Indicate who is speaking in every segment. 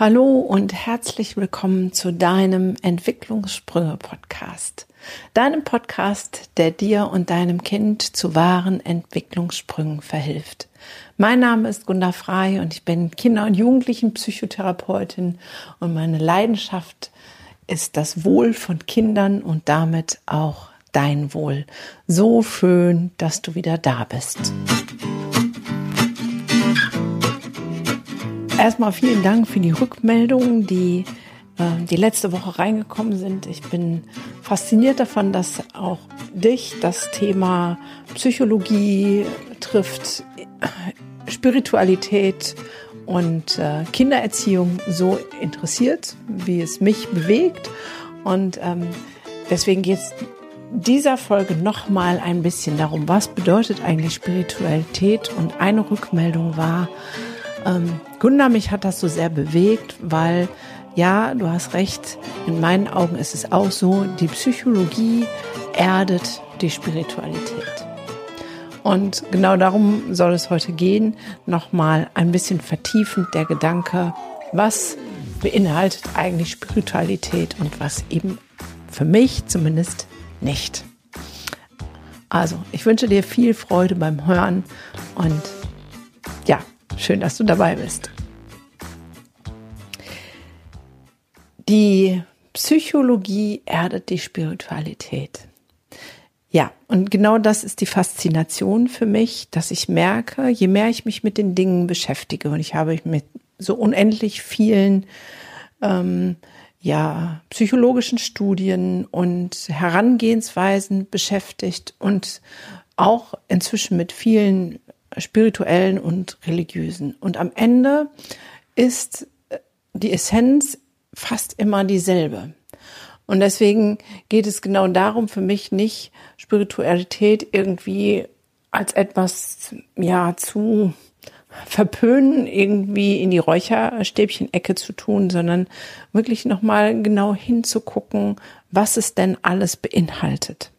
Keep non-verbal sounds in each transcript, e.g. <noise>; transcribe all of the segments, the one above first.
Speaker 1: Hallo und herzlich willkommen zu deinem Entwicklungssprünge-Podcast. Deinem Podcast, der dir und deinem Kind zu wahren Entwicklungssprüngen verhilft. Mein Name ist Gunda Frei und ich bin Kinder- und Jugendlichen-Psychotherapeutin und meine Leidenschaft ist das Wohl von Kindern und damit auch dein Wohl. So schön, dass du wieder da bist. Erstmal vielen Dank für die Rückmeldungen, die äh, die letzte Woche reingekommen sind. Ich bin fasziniert davon, dass auch dich das Thema Psychologie trifft, Spiritualität und äh, Kindererziehung so interessiert, wie es mich bewegt. Und ähm, deswegen geht es dieser Folge nochmal ein bisschen darum, was bedeutet eigentlich Spiritualität. Und eine Rückmeldung war, ähm, Gunda, mich hat das so sehr bewegt, weil ja, du hast recht, in meinen Augen ist es auch so, die Psychologie erdet die Spiritualität. Und genau darum soll es heute gehen, nochmal ein bisschen vertiefend der Gedanke, was beinhaltet eigentlich Spiritualität und was eben für mich zumindest nicht. Also, ich wünsche dir viel Freude beim Hören und Schön, dass du dabei bist. Die Psychologie erdet die Spiritualität. Ja, und genau das ist die Faszination für mich, dass ich merke, je mehr ich mich mit den Dingen beschäftige, und ich habe mich mit so unendlich vielen ähm, ja, psychologischen Studien und Herangehensweisen beschäftigt und auch inzwischen mit vielen spirituellen und religiösen. Und am Ende ist die Essenz fast immer dieselbe. Und deswegen geht es genau darum, für mich nicht Spiritualität irgendwie als etwas, ja, zu verpönen, irgendwie in die Räucherstäbchen-Ecke zu tun, sondern wirklich nochmal genau hinzugucken, was es denn alles beinhaltet.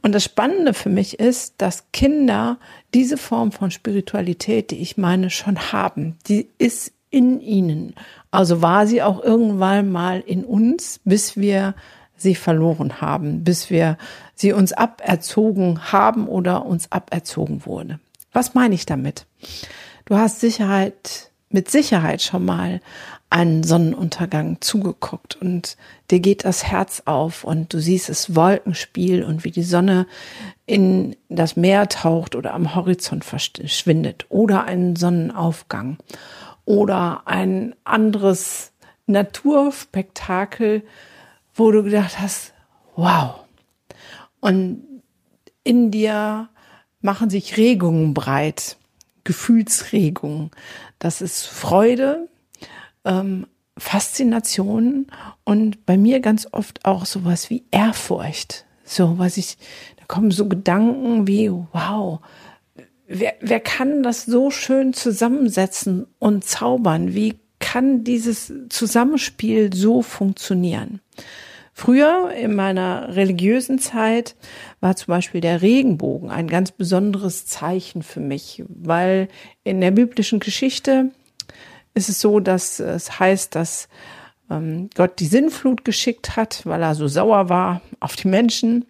Speaker 1: Und das Spannende für mich ist, dass Kinder diese Form von Spiritualität, die ich meine, schon haben. Die ist in ihnen. Also war sie auch irgendwann mal in uns, bis wir sie verloren haben, bis wir sie uns aberzogen haben oder uns aberzogen wurde. Was meine ich damit? Du hast Sicherheit, mit Sicherheit schon mal einen Sonnenuntergang zugeguckt und dir geht das Herz auf und du siehst das Wolkenspiel und wie die Sonne in das Meer taucht oder am Horizont verschwindet oder einen Sonnenaufgang oder ein anderes Naturspektakel, wo du gedacht hast, wow. Und in dir machen sich Regungen breit, Gefühlsregungen. Das ist Freude, ähm, Faszination und bei mir ganz oft auch sowas wie Ehrfurcht. So, was ich, da kommen so Gedanken wie, wow, wer, wer kann das so schön zusammensetzen und zaubern? Wie kann dieses Zusammenspiel so funktionieren? Früher in meiner religiösen Zeit war zum Beispiel der Regenbogen ein ganz besonderes Zeichen für mich, weil in der biblischen Geschichte ist es so, dass es heißt, dass ähm, Gott die Sinnflut geschickt hat, weil er so sauer war auf die Menschen.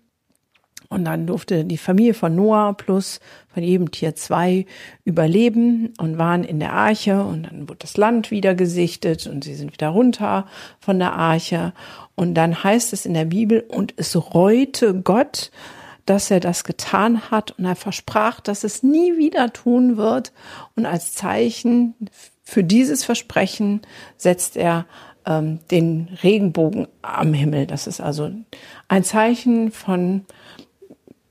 Speaker 1: Und dann durfte die Familie von Noah plus von jedem Tier zwei überleben und waren in der Arche und dann wurde das Land wieder gesichtet und sie sind wieder runter von der Arche. Und dann heißt es in der Bibel, und es reute Gott, dass er das getan hat und er versprach, dass es nie wieder tun wird. Und als Zeichen für dieses Versprechen setzt er ähm, den Regenbogen am Himmel. Das ist also ein Zeichen von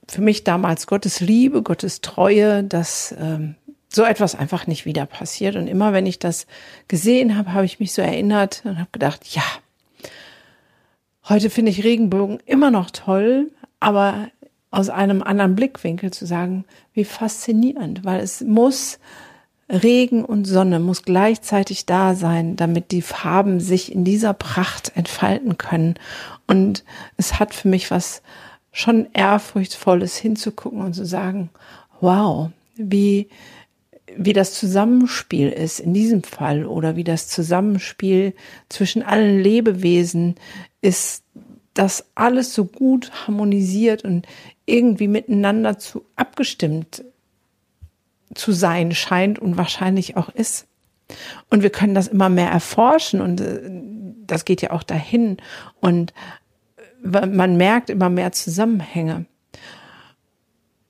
Speaker 1: für mich damals Gottes Liebe, Gottes Treue, dass ähm, so etwas einfach nicht wieder passiert. Und immer wenn ich das gesehen habe, habe ich mich so erinnert und habe gedacht, ja, heute finde ich Regenbogen immer noch toll, aber aus einem anderen Blickwinkel zu sagen, wie faszinierend, weil es muss Regen und Sonne muss gleichzeitig da sein, damit die Farben sich in dieser Pracht entfalten können. Und es hat für mich was schon ehrfurchtsvolles hinzugucken und zu sagen, wow, wie, wie das Zusammenspiel ist in diesem Fall oder wie das Zusammenspiel zwischen allen Lebewesen ist, dass alles so gut harmonisiert und irgendwie miteinander zu abgestimmt zu sein scheint und wahrscheinlich auch ist. Und wir können das immer mehr erforschen und äh, das geht ja auch dahin und äh, man merkt immer mehr Zusammenhänge.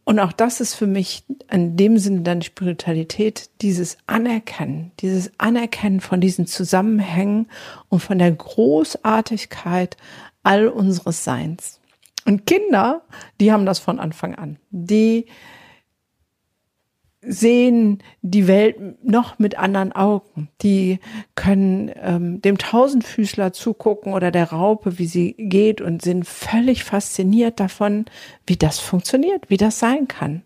Speaker 1: Und auch das ist für mich in dem Sinne dann Spiritualität, dieses Anerkennen, dieses Anerkennen von diesen Zusammenhängen und von der Großartigkeit all unseres Seins. Und Kinder, die haben das von Anfang an. Die sehen die Welt noch mit anderen Augen. Die können ähm, dem Tausendfüßler zugucken oder der Raupe, wie sie geht und sind völlig fasziniert davon, wie das funktioniert, wie das sein kann.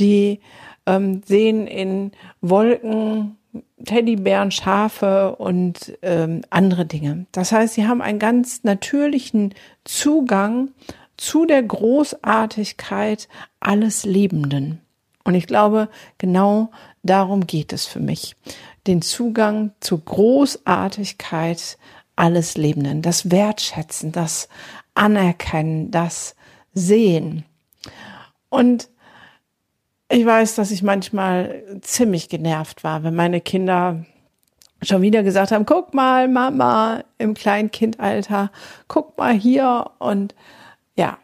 Speaker 1: Die ähm, sehen in Wolken Teddybären, Schafe und ähm, andere Dinge. Das heißt, sie haben einen ganz natürlichen Zugang zu der Großartigkeit alles Lebenden. Und ich glaube, genau darum geht es für mich. Den Zugang zur Großartigkeit alles Lebenden, das Wertschätzen, das Anerkennen, das Sehen. Und ich weiß, dass ich manchmal ziemlich genervt war, wenn meine Kinder schon wieder gesagt haben, guck mal, Mama im Kleinkindalter, guck mal hier und ja,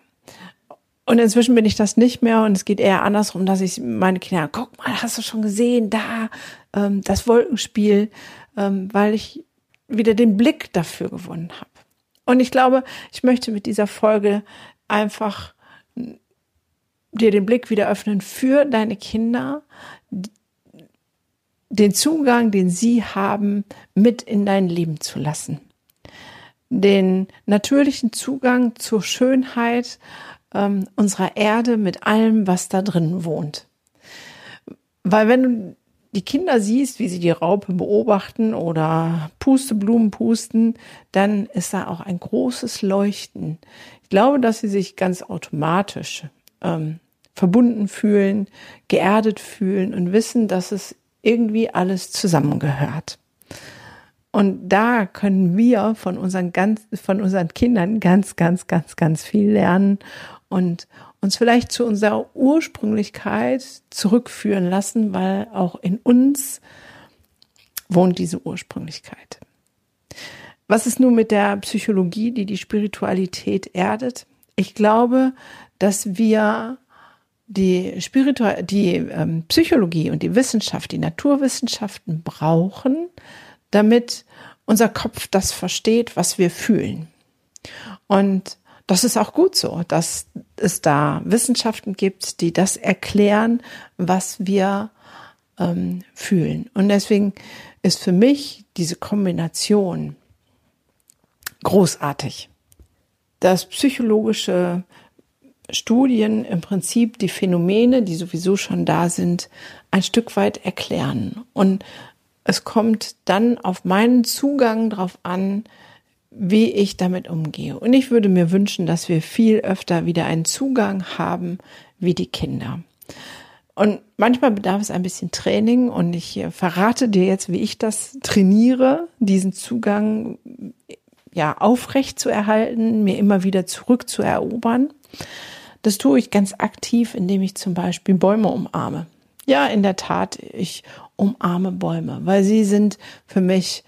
Speaker 1: und inzwischen bin ich das nicht mehr und es geht eher andersrum, dass ich meine Kinder, guck mal, hast du schon gesehen, da ähm, das Wolkenspiel, ähm, weil ich wieder den Blick dafür gewonnen habe. Und ich glaube, ich möchte mit dieser Folge einfach dir den Blick wieder öffnen für deine Kinder, den Zugang, den sie haben, mit in dein Leben zu lassen. Den natürlichen Zugang zur Schönheit ähm, unserer Erde mit allem, was da drin wohnt. Weil wenn du die Kinder siehst, wie sie die Raupe beobachten oder Pusteblumen pusten, dann ist da auch ein großes Leuchten. Ich glaube, dass sie sich ganz automatisch ähm, verbunden fühlen, geerdet fühlen und wissen, dass es irgendwie alles zusammengehört. Und da können wir von unseren ganz, von unseren Kindern ganz, ganz, ganz, ganz viel lernen und uns vielleicht zu unserer Ursprünglichkeit zurückführen lassen, weil auch in uns wohnt diese Ursprünglichkeit. Was ist nun mit der Psychologie, die die Spiritualität erdet? Ich glaube, dass wir die Spiritu die ähm, Psychologie und die Wissenschaft, die Naturwissenschaften brauchen, damit unser Kopf das versteht, was wir fühlen. Und das ist auch gut so, dass es da Wissenschaften gibt, die das erklären, was wir ähm, fühlen. Und deswegen ist für mich diese Kombination großartig. Das psychologische Studien im Prinzip die Phänomene, die sowieso schon da sind, ein Stück weit erklären. Und es kommt dann auf meinen Zugang drauf an, wie ich damit umgehe. Und ich würde mir wünschen, dass wir viel öfter wieder einen Zugang haben wie die Kinder. Und manchmal bedarf es ein bisschen Training und ich verrate dir jetzt, wie ich das trainiere, diesen Zugang ja aufrecht zu erhalten, mir immer wieder zurückzuerobern. Das tue ich ganz aktiv, indem ich zum Beispiel Bäume umarme. Ja, in der Tat, ich umarme Bäume, weil sie sind für mich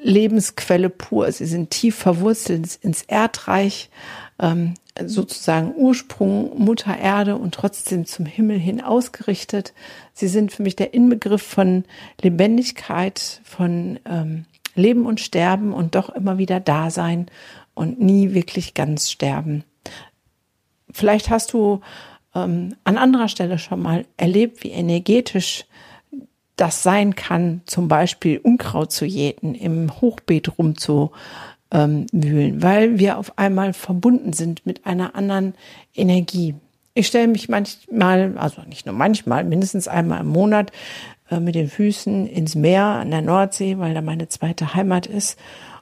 Speaker 1: Lebensquelle pur. Sie sind tief verwurzelt ins Erdreich, ähm, sozusagen Ursprung Mutter Erde und trotzdem zum Himmel hin ausgerichtet. Sie sind für mich der Inbegriff von Lebendigkeit, von ähm, Leben und Sterben und doch immer wieder da sein und nie wirklich ganz sterben. Vielleicht hast du ähm, an anderer Stelle schon mal erlebt, wie energetisch das sein kann, zum Beispiel Unkraut zu jäten, im Hochbeet rumzuwühlen, weil wir auf einmal verbunden sind mit einer anderen Energie. Ich stelle mich manchmal, also nicht nur manchmal, mindestens einmal im Monat äh, mit den Füßen ins Meer an der Nordsee, weil da meine zweite Heimat ist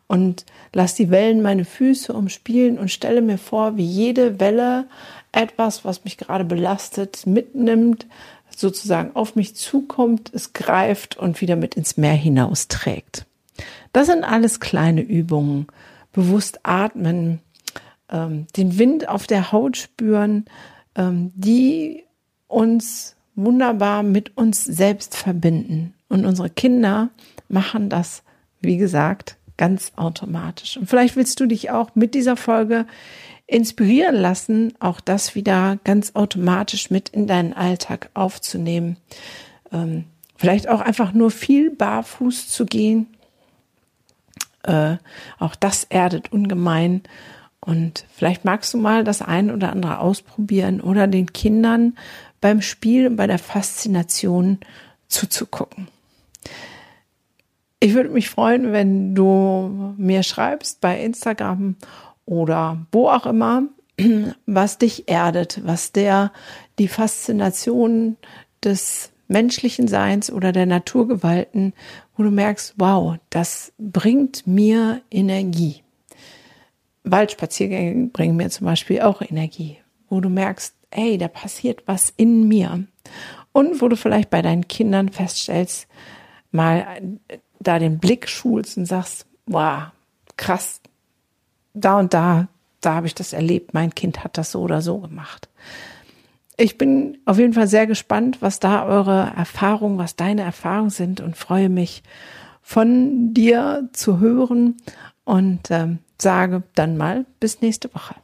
Speaker 1: und lass die Wellen meine Füße umspielen und stelle mir vor, wie jede Welle etwas, was mich gerade belastet, mitnimmt, sozusagen auf mich zukommt, es greift und wieder mit ins Meer hinausträgt. Das sind alles kleine Übungen. Bewusst atmen, ähm, den Wind auf der Haut spüren, ähm, die uns wunderbar mit uns selbst verbinden. Und unsere Kinder machen das, wie gesagt, ganz automatisch. Und vielleicht willst du dich auch mit dieser Folge inspirieren lassen, auch das wieder ganz automatisch mit in deinen Alltag aufzunehmen. Ähm, vielleicht auch einfach nur viel barfuß zu gehen. Äh, auch das erdet ungemein. Und vielleicht magst du mal das ein oder andere ausprobieren oder den Kindern beim Spiel und bei der Faszination zuzugucken. Ich würde mich freuen, wenn du mir schreibst bei Instagram oder wo auch immer, <clears throat> was dich erdet, was der die Faszination des menschlichen Seins oder der Naturgewalten, wo du merkst, wow, das bringt mir Energie. Waldspaziergänge bringen mir zum Beispiel auch Energie, wo du merkst, ey, da passiert was in mir. Und wo du vielleicht bei deinen Kindern feststellst, mal äh, da den Blick schulst und sagst, wow, krass, da und da, da habe ich das erlebt, mein Kind hat das so oder so gemacht. Ich bin auf jeden Fall sehr gespannt, was da eure Erfahrungen, was deine Erfahrungen sind und freue mich von dir zu hören und ähm, sage dann mal bis nächste Woche.